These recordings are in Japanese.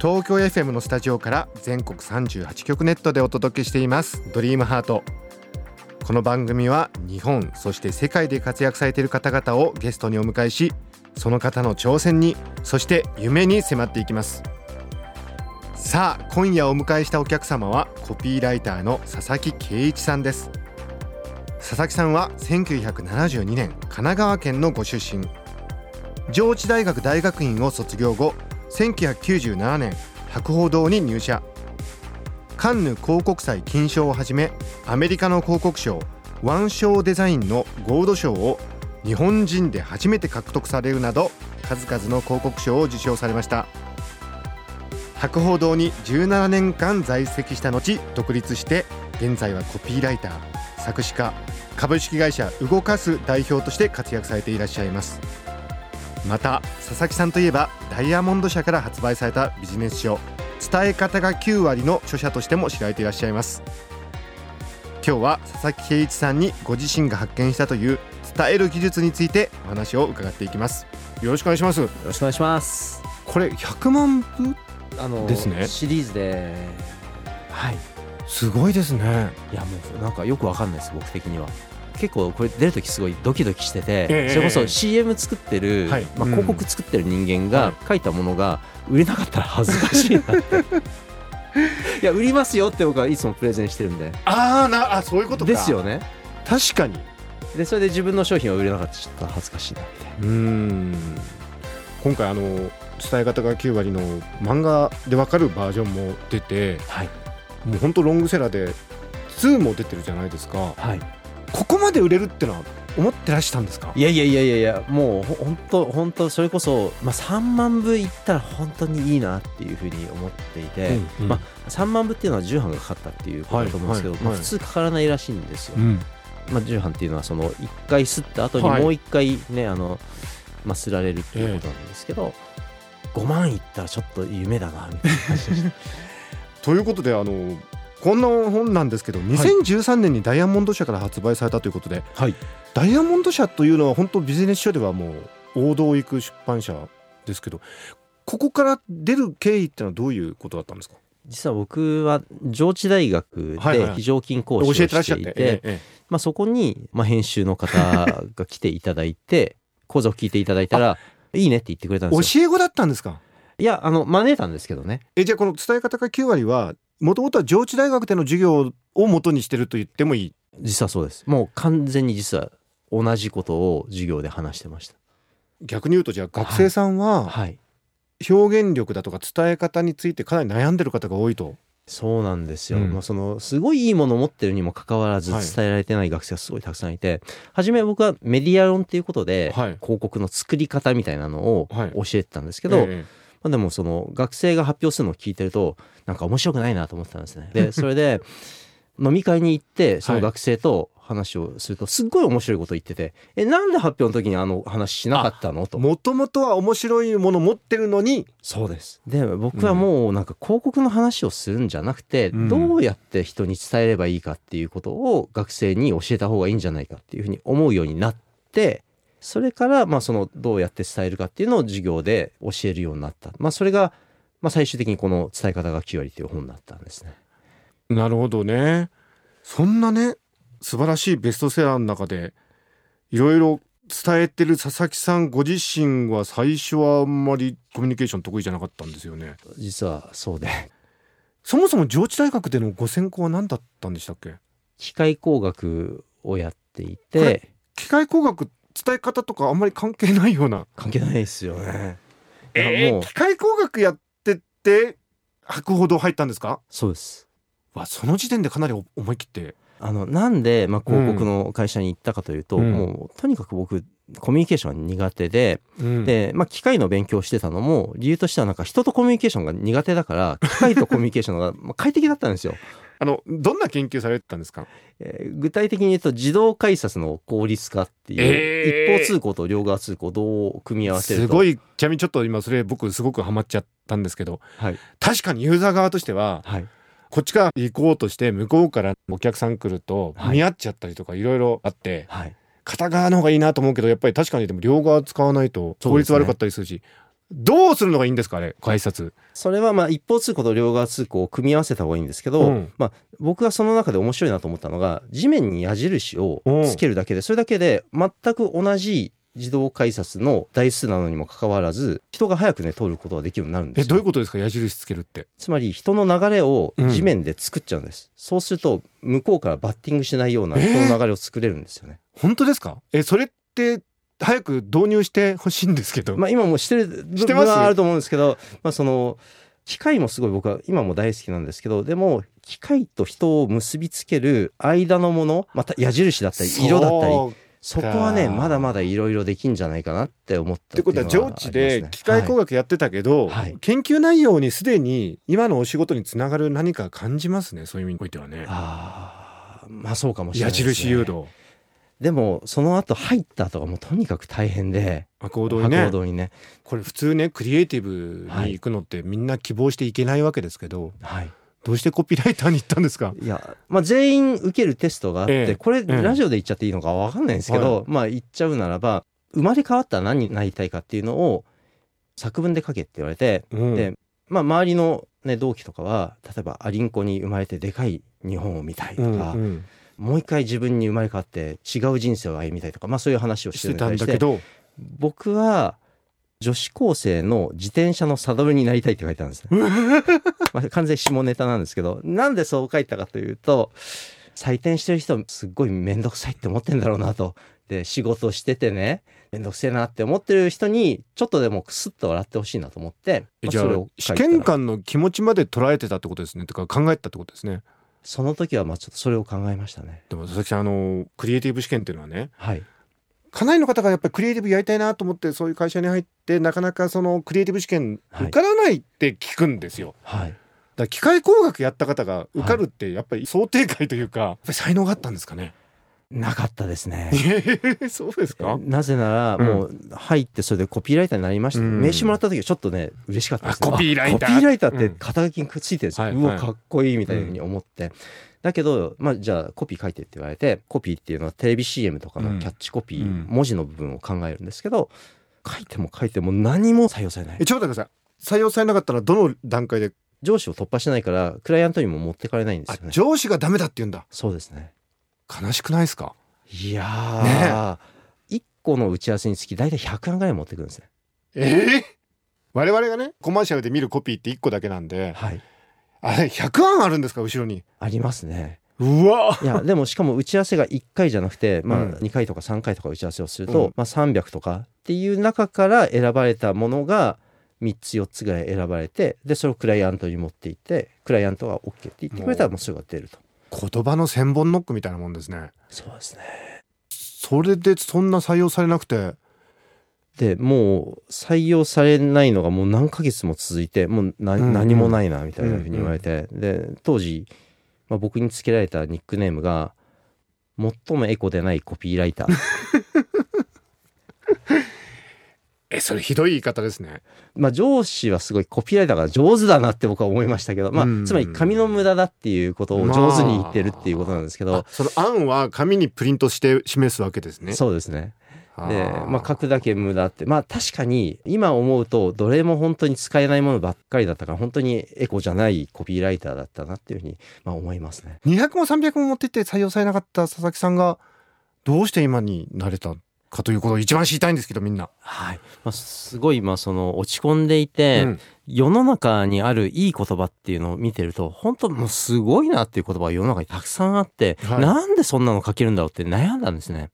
東京 FM のスタジオから全国38局ネットでお届けしています。ドリームハート。この番組は日本そして世界で活躍されている方々をゲストにお迎えしその方の挑戦にそして夢に迫っていきます。さあ今夜お迎えしたお客様はコピーライターの佐々木圭一さんです。佐々木さんは1972年神奈川県のご出身。上智大学大学院を卒業後1997年博報堂に入社。カンヌ広告祭金賞をはじめアメリカの広告賞ワンショーデザインのゴールド賞を日本人で初めて獲得されるなど数々の広告賞を受賞されました。博報堂に17年間在籍した後独立して現在はコピーライター作詞家株式会社動かす代表として活躍されていらっしゃいます。また佐々木さんといえばダイヤモンド社から発売されたビジネス書伝え方が9割の著者としても知られていらっしゃいます。今日は佐々木圭一さんにご自身が発見したという伝える技術についてお話を伺っていきます。よろしくお願いします。よろしくお願いします。これ100万部？あのですね。シリーズで、はい。すごいですね。いやもうなんかよくわかんないです僕的には。結構これ出る時すごいドキドキしてて、ええそれこそええ。CM 作ってる、はい。まあ、うん。広告作ってる人間はが書いたものが売れなかったら恥ずかしいなって。いや売りますよって僕はいつもプレゼンしてるんで。あーなあそういうことか。ですよね。確かに。でそれで自分の商品は売れなかったらちょっと恥ずかしいなって。うーん。今回あの伝え方が9割の漫画でわかるバージョンも出てはい。もう本当ロングセラーで2も出てるじゃないですか。はいここまで売れるってのは思ってらしたんですか？いやいやいやいやもうほ本当本当それこそ、まあ、3万部いったら本当にいいなっていうふうに思っていて、うんうん。まあ、3万部っていうのは重版がかかったっていうことだと思うんですけど、まあ、はいはいはい普通かからないらしいんですよ、うん。まあ、重版っていうのはその1回吸った後にはい。もう1回ね、あのまあ、吸られるっていうことなんですけど、5万いったらちょっと夢だなみたいな感じでした。ということであのこんな本なんですけど2013年にダイヤモンド社から発売されたということで、はい。ダイヤモンド社というのは本当ビジネス書ではもう王道を行く出版社ですけどここから出る経緯ってのはどういうことだったんですか？実は僕は上智大学で非常勤講師をしていて、ええまあ、そこに、まあ、編集の方が来ていただいて 講座を聞いていただいたらいいねって言ってくれたんえですよ。教え子だったんですか？いやあの招いたんですけどね。えじゃあこの伝え方が9割はもともとは上智大学での授業を元にしてると言ってもいい？実はそうです。もう完全に実は同じことを授業で話してました。逆に言うとじゃあ学生さんははい。表現力だとか伝え方についてかなり悩んでる方が多いと？そうなんですよ、うん。まあ、そのすごいいいものを持ってるにもかかわらずはい。伝えられてない学生がすごいたくさんいて、初め僕はメディア論っていうことで、はい。広告の作り方みたいなのをはい。教えてたんですけど、ええまあ、でもその学生が発表するのを聞いてるとなんか面白くないなと思ってたんですね。で それで飲み会に行ってその学生と話をするとすっごい面白いこと言ってて「えなんで発表の時にあの話しなかったの?」と。もともとは面白いもの持ってるのに？そうですで僕はもうなんか広告の話をするんじゃなくて、うんどうやって人に伝えればいいかっていうことを学生に教えた方がいいんじゃないかっていうふうに思うようになってそれからまあそのどうやって伝えるかっていうのを授業で教えるようになった、まあ、それがまあ最終的にこの「伝え方が9割」っていう本になったんですね。なるほどね。そんなね素晴らしいベストセラーの中でいろいろ伝えてる佐々木さんご自身は最初はあんまりコミュニケーション得意じゃなかったんですよね。実はそうで。そもそも上智大学でのご専攻は何だったんでしたっけ？機械工学をやっていて。機械工学伝え方とかあんまり関係ないような。関係ないですよ。ね。いえー、やもう。機械工学やってって博報堂入ったんですか？そうです。わその時点でかなり思い切って。あのなんで、まあ、広告の会社に行ったかというと、うん。もうとにかく僕コミュニケーションが苦手で、うん。で、まあ、機械の勉強をしてたのも理由としてはなんか人とコミュニケーションが苦手だから機械とコミュニケーションがまあ快適だったんですよ。あのどんな研究されてたんですか？えー具体的に言うと自動改札の効率化っていう、えー。一方通行と両側通行をどう組み合わせると。すごいちなみにちょっと今それ僕すごくハマっちゃったんですけどはい。確かにユーザー側としてははい。こっちから行こうとして向こうからお客さん来るとはい。見合っちゃったりとかいろいろあってはい。片側の方がいいなと思うけどやっぱり確かにでも両側使わないと効率悪かったりするしどうするのがいいんですかあれ改札。それはまあ一方通行と両側通行を組み合わせた方がいいんですけど、うん。まあ、僕がその中で面白いなと思ったのが地面に矢印をつけるだけでそれだけで全く同じ自動改札の台数なのにもかかわらず人が早くね通ることができるようになるんですよ。えどういうことですか矢印つけるって。つまり人の流れを地面で作っちゃうんです、そうすると向こうからバッティングしないような人の流れを作れるんですよね、本当ですか？えそれって早く導入してほしいんですけど、まあ今もしてる部分はあると思うんですけど、まあその機械もすごい僕は今も大好きなんですけどでも機械と人を結びつける間のものまた矢印だったり色だったりそこはねまだまだいろいろできんじゃないかなって思ったってことは上智で機械工学学やってたけど、はい。研究内容にすでに今のお仕事につながる何か感じますね？そういう意味においてはね。あーまあそうかもしれな矢いですね、印誘導でもその後入った後がもうとにかく大変で。にね。にね。これ普通ねクリエイティブに行くのってみんな希望していけないわけですけど、はい。どうしてコピーライターに行ったんですか？いや、まあ、全員受けるテストがあって、ええ。これ、ええラジオで言っちゃっていいのかわかんないんですけど、まあ言っちゃうならば生まれ変わったら何になりたいかっていうのを作文で書けって言われて、うん。でまあ周りの、ね、同期とかは例えばアリンコに生まれてでかい日本を見たいとうんか、うんもう一回自分に生まれ変わって違う人生を歩みたいとか、まあ、そういう話をししてたんだけど僕は女子高生の自転車のサドルになりたいって書いてあるんですね。まあ、完全に下ネタなんですけどなんでそう書いたかというと採点してる人すっごい面倒くさいって思ってんだろうなと。で仕事しててね面倒くせえなって思ってる人にちょっとでもクスッと笑ってほしいなと思って、まあじゃあ試験官の気持ちまで捉えてたってことですねとか考えてたってことですねその時はまあちょっとそれを考えましたね。でも佐々木さんあのクリエイティブ試験っていうのはねはい、かなりの方がやっぱりクリエイティブやりたいなと思ってそういう会社に入ってなかなかそのクリエイティブ試験はい。受からないって聞くんですよ、はい。だ機械工学やった方が受かるってやっぱり想定外というか、やっぱり才能があったんですかねなかったですね。そうですか？なぜならうん。もう入ってそれでコピーライターになりました、うん。名刺もらった時はちょっとね嬉しかったですねあコピーライター？あコピーライターってうん。肩書きにくっついてるんですよ、はいうはい。わかっこいいみたいに思って、だけど、まあ、じゃあコピー書いてって言われてコピーっていうのはテレビ CM とかのキャッチコピー、うん文字の部分を考えるんですけど書いても書いても何も採用されない。えちょっと待ってください。採用されなかったらどの段階で？上司を突破してないからクライアントにも持ってかれないんですあよね。上司がダメだって言うんだ。そうですね悲しくないですか？いやー、1個の打ち合わせにつき大体100案ぐらい持ってくるんですね。え？え我々がねコマーシャルで見るコピーって1個だけなんではい。あれ100案あるんですか？後ろに。ありますね。うわ。いやでもしかも打ち合わせが1回じゃなくて、まあ、うん。2回とか3回とか打ち合わせをすると、うん。まあ、300とかっていう中から選ばれたものが3つ4つぐらい選ばれてでそれをクライアントに持っていってクライアントが OK って言ってくれたらもうそれが出ると言葉の千本ノックみたいなもんですね。そうですね。それでそんな採用されなくて。でもう採用されないのがもう何ヶ月も続いてもうな、うんうん。何もないなみたいなふうに言われて、で当時、まあ、僕につけられたニックネームが最もエコでないコピーライター えそれひどい言い方ですね。まあ上司はすごいコピーライターが上手だなって僕は思いましたけど、まあうん。つまり紙の無駄だっていうことを上手に言ってるっていうことなんですけどあ、その案は紙にプリントして示すわけですね。そうですね。で、ーまあ書くだけ無駄って、まあ確かに今思うとどれも本当に使えないものばっかりだったから本当にエコじゃないコピーライターだったなっていうふうにまあ思いますね。200も300も持ってって採用されなかった佐々木さんがどうして今になれたかということを一番知りたいんですけどみんな。はい。まあすごいまあその落ち込んでいて、うん世の中にあるいい言葉っていうのを見てると本当もうすごいなっていう言葉が世の中にたくさんあって、はいなんでそんなの書けるんだろうって悩んだんですね。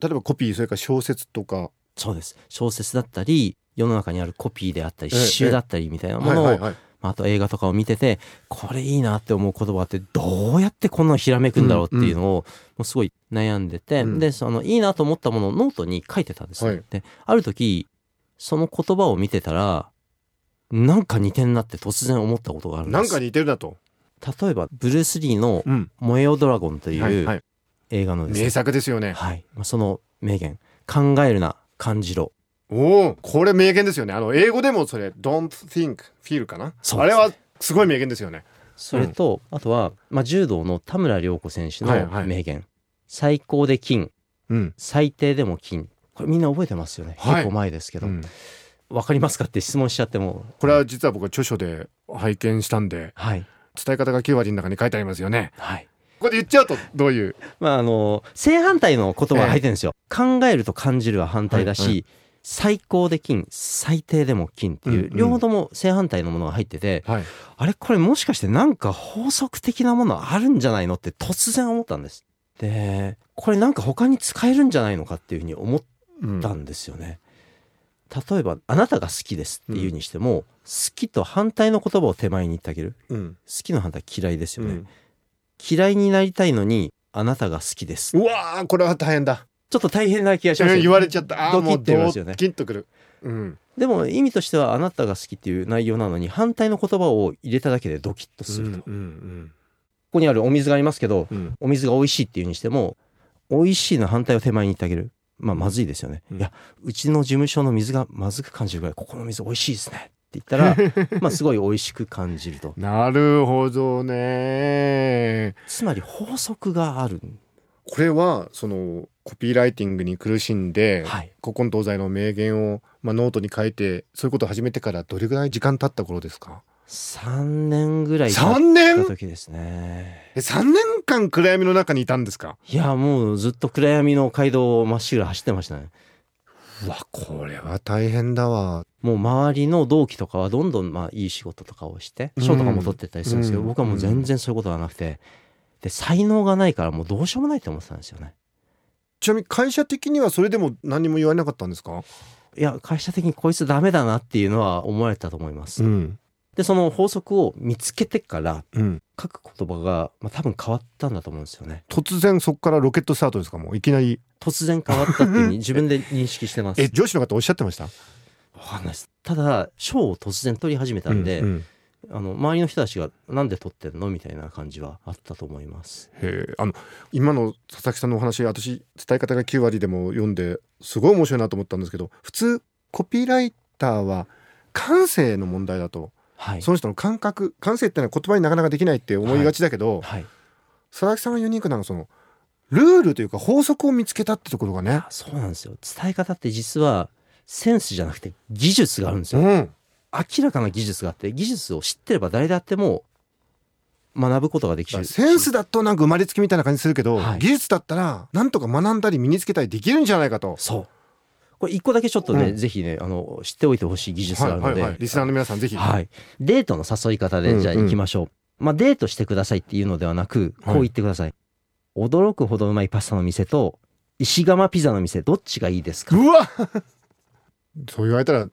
例えばコピーそれから小説とか、そうです小説だったり世の中にあるコピーであったりええ詩集だったりみたいなものを、はいはいはい、まああと映画とかを見ててこれいいなって思う言葉ってどうやってこんなのひらめくんだろうっていうのをもうすごい悩んでて、うんでそのいいなと思ったものをノートに書いてたんですよ、はいである時その言葉を見てたらなんか似てんなって突然思ったことがあるんですなんか似てるなと。例えばブルース・リーのうん。「燃えよドラゴン」という。映画のですね名作ですよね。はい、まあその名言「考えるな感じろおお、これ名言ですよね。あの英語でもそれ don't think feel かな？そうですあれはすごい名言ですよね。」それと、あとは、まあ、柔道の田村亮子選手はいはい。の名言「最高で金。うん。最低でも金」これみんな覚えてますよね、はい。結構前ですけど、うん。わかりますかって質問しちゃっても。これは実は僕は著書で拝見したんではい。伝え方が9割の中に書いてありますよね。はい。ここで言っちゃうとどういう？まああの正反対の言葉が入ってるんですよ、考えると感じるは反対だし、はいは最高で金最低でも金っていう、両方とも正反対のものが入っててはい。あれこれもしかしてなんか法則的なものあるんじゃないのって突然思ったんですでこれなんか他に使えるんじゃないのかっていうふうに思っうんたんですよね、例えば「あなたが好きです」っていうにしても、好きと反対の言葉を手前に言ってあげる。うん。好きの反対嫌いですよね、うん。嫌いになりたいのにあなたが好きです。うわーこれは大変だ。ちょっと大変な気がしますよね言われちゃった。あードキッもうドて言いますよねキッとくる。うん。でも意味としてはあなたが好きっていう内容なのに反対の言葉を入れただけでドキッとすると、ここにあるお水がありますけどうんうん。お水が美味しいっていうにしても美味しいの反対を手前に言ってあげるまあまずいですよね、うんいやうちの事務所の水がまずく感じるぐらいここの水美味しいですねって言ったら まあすごい美味しく感じるとなるほどね。つまり法則があるこれはそのコピーライティングに苦しんで、はい。古今東西の名言を、まあ、ノートに書いてそういうことを始めてからどれぐらい時間経った頃ですか？3年ぐらい経3っ年た時ですね。え3年間暗闇の中にいたんですか？いやもうずっと暗闇の街道をまっしぐら走ってましたね。うわこれは大変だわ。もう周りの同期とかはどんどんまあいい仕事とかをしてうん賞とかも取ってったりするんですけど、うん。僕はもう全然そういうことがなくてで才能がないからもうどうしようもないと思ってたんですよね。ちなみに会社的にはそれでも何も言われなかったんですか？いや会社的にこいつダメだなっていうのは思われたと思います、ん。でその法則を見つけてからうん。書く言葉が、まあ、多分変わったんだと思うんですよね。突然そこからロケットスタートですか？もういきなり。突然変わったっていう 自分で認識してます。え上司の方おっしゃってました？わかんないです。ただ賞を突然取り始めたんで、うんうんあの周りの人たちがなんで取ってんの？みたいな感じはあったと思います。へえ。あの今の佐々木さんのお話私伝え方が9割でも読んですごい面白いなと思ったんですけど普通コピーライターは感性の問題だとはい。その人の感覚感性ってのは言葉になかなかできないって思いがちだけど、はい。佐々木さんはユニークなのはそのルールというか法則を見つけたってところがね。あそうなんですよ。伝え方って実はセンスじゃなくて技術があるんですよ、うん明らかな技術があって技術を知ってれば誰であっても学ぶことができるセンスだとなんか生まれつきみたいな感じするけど、はい技術だったらなんとか学んだり身につけたりできるんじゃないかと。そうこれ一個だけちょっとね、うんぜひねあの知っておいてほしい技術があるので、はいはいはい、リスナーの皆さんぜひ。はい。デートの誘い方で、じゃあうんうん行きましょう。まあ、デートしてくださいっていうのではなく、こう言ってください。驚くほどうまいパスタの店と、石窯ピザの店、どっちがいいですか？うわ そう言われたら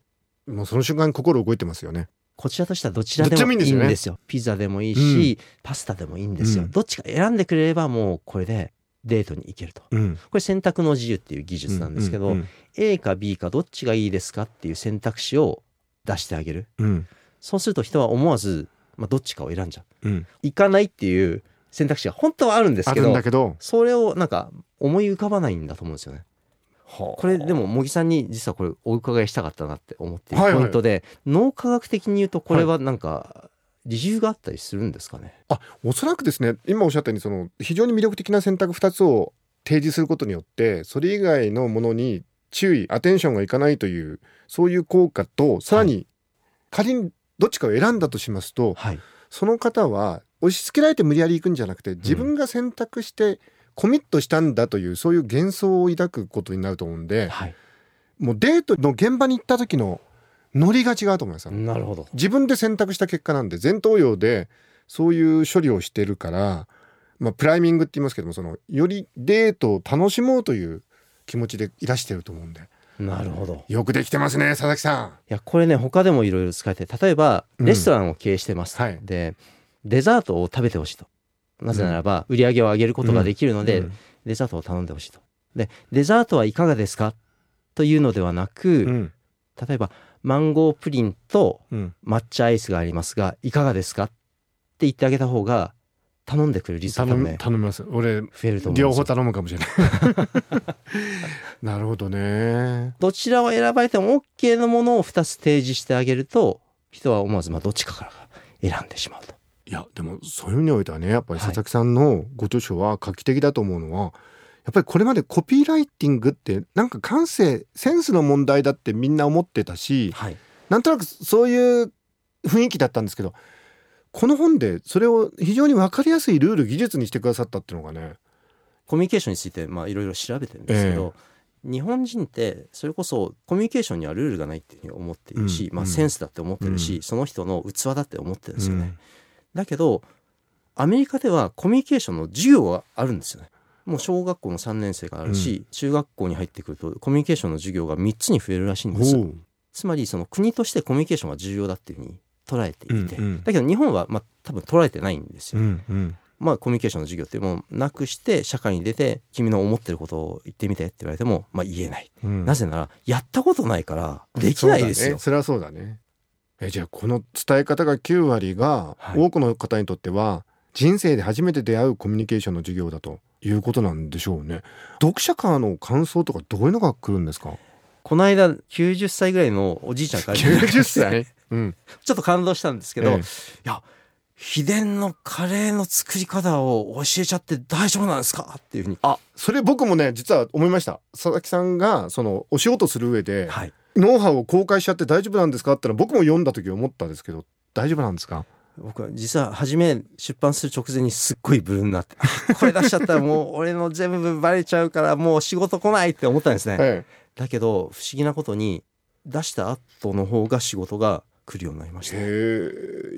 もうその瞬間心動いてますよね。こちらとしてはどちらでももいいんですよすよ。ピザでもいいし、パスタでもいいんですよ。うんどっちか選んでくれればもうこれでデートに行けると。うん、これ選択の自由っていう技術なんですけど、うん A か B かどっちがいいですかっていう選択肢を出してあげる。うんそうすると人は思わず、まあ、どっちかを選んじゃう。うん行かないっていう選択肢が本当はあるんですけど、それをなんか思い浮かばないんだと思うんですよね。これでも茂木さんに実はこれお伺いしたかったなって思っているはいはいポイントで、脳科学的に言うとこれはなんか理由があったりするんですかね？あおそらくですね今おっしゃったようにその非常に魅力的な選択2つを提示することによってそれ以外のものに注意アテンションがいかないというそういう効果とさらに仮にどっちかを選んだとしますと、はい。その方は押し付けられて無理やり行くんじゃなくて自分が選択してコミットしたんだという、そういう幻想を抱くことになると思うんではい。もうデートの現場に行った時のノリが違うと思います。よなるほど。自分で選択した結果なんで前頭葉でそういう処理をしてるから、まあ、プライミングって言いますけどもそのよりデートを楽しもうという気持ちでいらしてると思うんで。なるほど。よくできてますね佐々木さいやこれね他でもいろいろ使えて例えばうん。レストランを経営してます、はい。でデザートを食べてほしいとなぜならば売り上げを上げることができるのん。で、うん。デザートを頼んでほしいと。でデザートはいかがですか？というのではなく、うん。例えばマンゴープリンとうん。抹茶アイスがありますがいかがですか？って言ってあげた方が頼んでくれる率が頼む多分ね頼みます。俺増えると思う両よ方頼むかもしれない。なるほどね。どちらを選ばれても OK のものを2つ提示してあげると人は思わずまあどっちかから選んでしまうと。いやでもそういう意味においてはねやっぱりはい。佐々木さんのご著書は画期的だと思うのは、やっぱりこれまでコピーライティングってなんか感性センスの問題だってみんな思ってたしはい、なんとなくそういう雰囲気だったんですけどこの本でそれを非常に分かりやすいルール技術にしてくださったっていうのがねコミュニケーションについてまあいろいろ調べてるんですけど、日本人ってそれこそコミュニケーションにはルールがないっていうふうに思っているし、まあ、うんうんセンスだって思ってるし、うん。その人の器だって思ってるんですよね。うんだけどアメリカではコミュニケーションの授業があるんですよね。もう小学校の3年生があるし、中学校に入ってくるとコミュニケーションの授業が3つに増えるらしいんですよ。つまりその国としてコミュニケーションが重要だっていうふうに捉えていて、うんうんだけど日本はまあ多分捉えてないんですよ。うんうんまあコミュニケーションの授業っていうものをなくして社会に出て君の思ってることを言ってみてって言われてもまあ言えない。うんなぜならやったことないからできないですよ。そねそれはそうだねえじゃあこの伝え方が9割がはい。多くの方にとっては人生で初めて出会うコミュニケーションの授業だということなんでしょうね。読者からの感想とかどういうのが来るんですか？この間90歳ぐらいのおじいちゃんから 90歳 うん。ちょっと感動したんですけど、ええ。いや秘伝のカレーの作り方を教えちゃって大丈夫なんですか？っていうふうに、あそれ僕もね実は思いました。佐々木さんがそのお仕事する上ではい、ノウハウを公開しちゃって大丈夫なんですかってのは僕も読んだ時思ったんですけど大丈夫なんですか？僕は実は初め出版する直前にすっごいブルーになってあこれ出しちゃったらもう俺の全部バレちゃうからもう仕事来ないって思ったんですね。えだけど不思議なことに出した後の方が仕事が来るようになりました。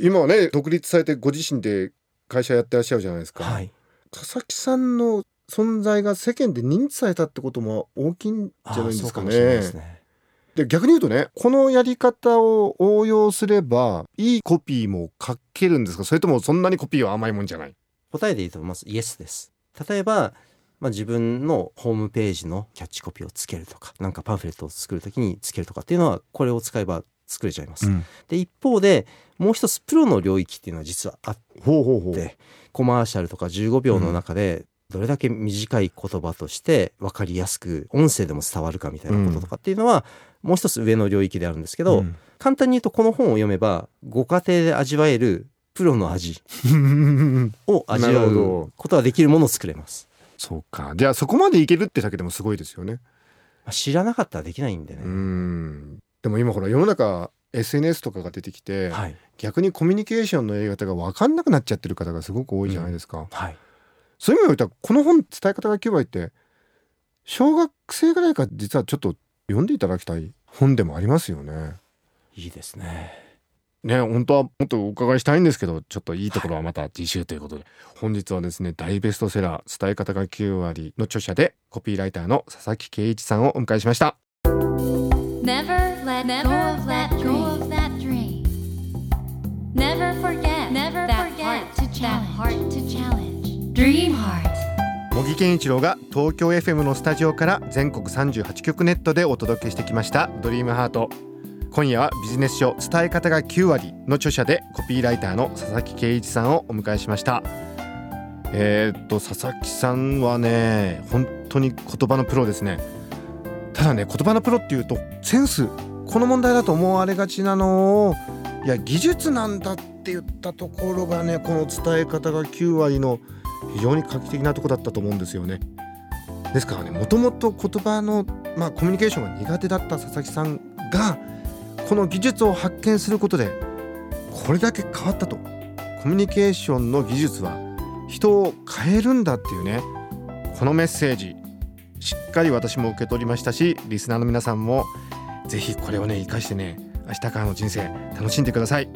今はね独立されてご自身で会社やってらっしゃるじゃないですか、はい、佐々木さんの存在が世間で認知されたってことも大きいんじゃないですかあーそうかもしれないねで逆に言うとねこのやり方を応用すればいいコピーも書けるんですか？それともそんなにコピーは甘いもんじゃない？答えで言うとまずイエスです。例えば、まあ、自分のホームページのキャッチコピーをつけるとかなんかパンフレットを作るときにつけるとかっていうのはこれを使えば作れちゃいます。ん。で一方でもう一つプロの領域っていうのは実はあってコマーシャルとか15秒の中でどれだけ短い言葉として分かりやすく音声でも伝わるかみたいなこととかっていうのはもう一つ上の領域であるんですけど、うん。簡単に言うとこの本を読めばご家庭で味わえるプロの味 を味わうことができるものを作れます。そうか。じゃあそこまでいけるってだけでもすごいですよね。まあ知らなかったらできないんでね。うん。でも今ほら世の中 SNS とかが出てきて、はい。逆にコミュニケーションのやり方が分かんなくなっちゃってる方がすごく多いじゃないですか、はい。そういう意味で言うとこの本伝え方が9割って小学生ぐらいから実はちょっと読んでいただきたい本でもありますよね。いいですね。ね本当はもっとお伺いしたいんですけどちょっといいところはまた次週ということで、本日はですね大ベストセラー伝え方が9割の著者でコピーライターの佐々木圭一さんをお迎えしました。Never let go of that dream. Never forget Never that heart to challenge. heart to challenge. Dream heart. 茂木健一郎が東京 FM のスタジオから全国38局ネットでお届けしてきました「ドリームハート。今夜はビジネス書伝え方が9割の著者でコピーライターの佐々木圭一さんをお迎えしました。えー、っと佐々木さんはね本当に言葉のプロですね。ただね言葉のプロっていうとセンスこの問題だと思われがちなの。をいや技術なんだって言ったところがねこの伝え方が9割の非常に画期的なとこだったと思うんですよね。ですからねもともと言葉の、まあ、コミュニケーションが苦手だった佐々木さんがこの技術を発見することでこれだけ変わったとコミュニケーションの技術は人を変えるんだっていうねこのメッセージしっかり私も受け取りましたしリスナーの皆さんもぜひこれをね生かしてね明日からの人生楽しんでください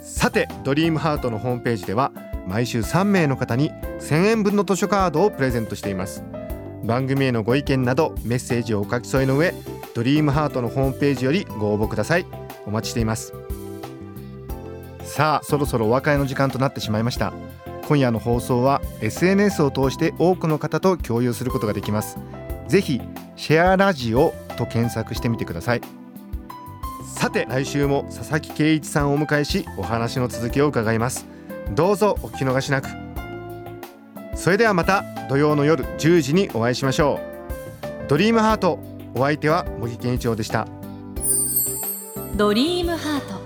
さてドリームハートのホームページでは毎週3名の方に1000円分の図書カードをプレゼントしています。番組へのご意見などメッセージをお書き添えの上ドリームハートのホームページよりご応募ください。お待ちしています。さあそろそろお別れの時間となってしまいました。今夜の放送は SNS を通して多くの方と共有することができます。ぜひシェアラジオと検索してみてください。さて来週も佐々木圭一さんをお迎えしお話の続きを伺います。どうぞお聞き逃しなく。それではまた土曜の夜10時にお会いしましょう。ドリームハートお相手は茂木健一郎でした。ドリームハート。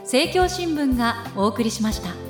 政教新聞がお送りしました。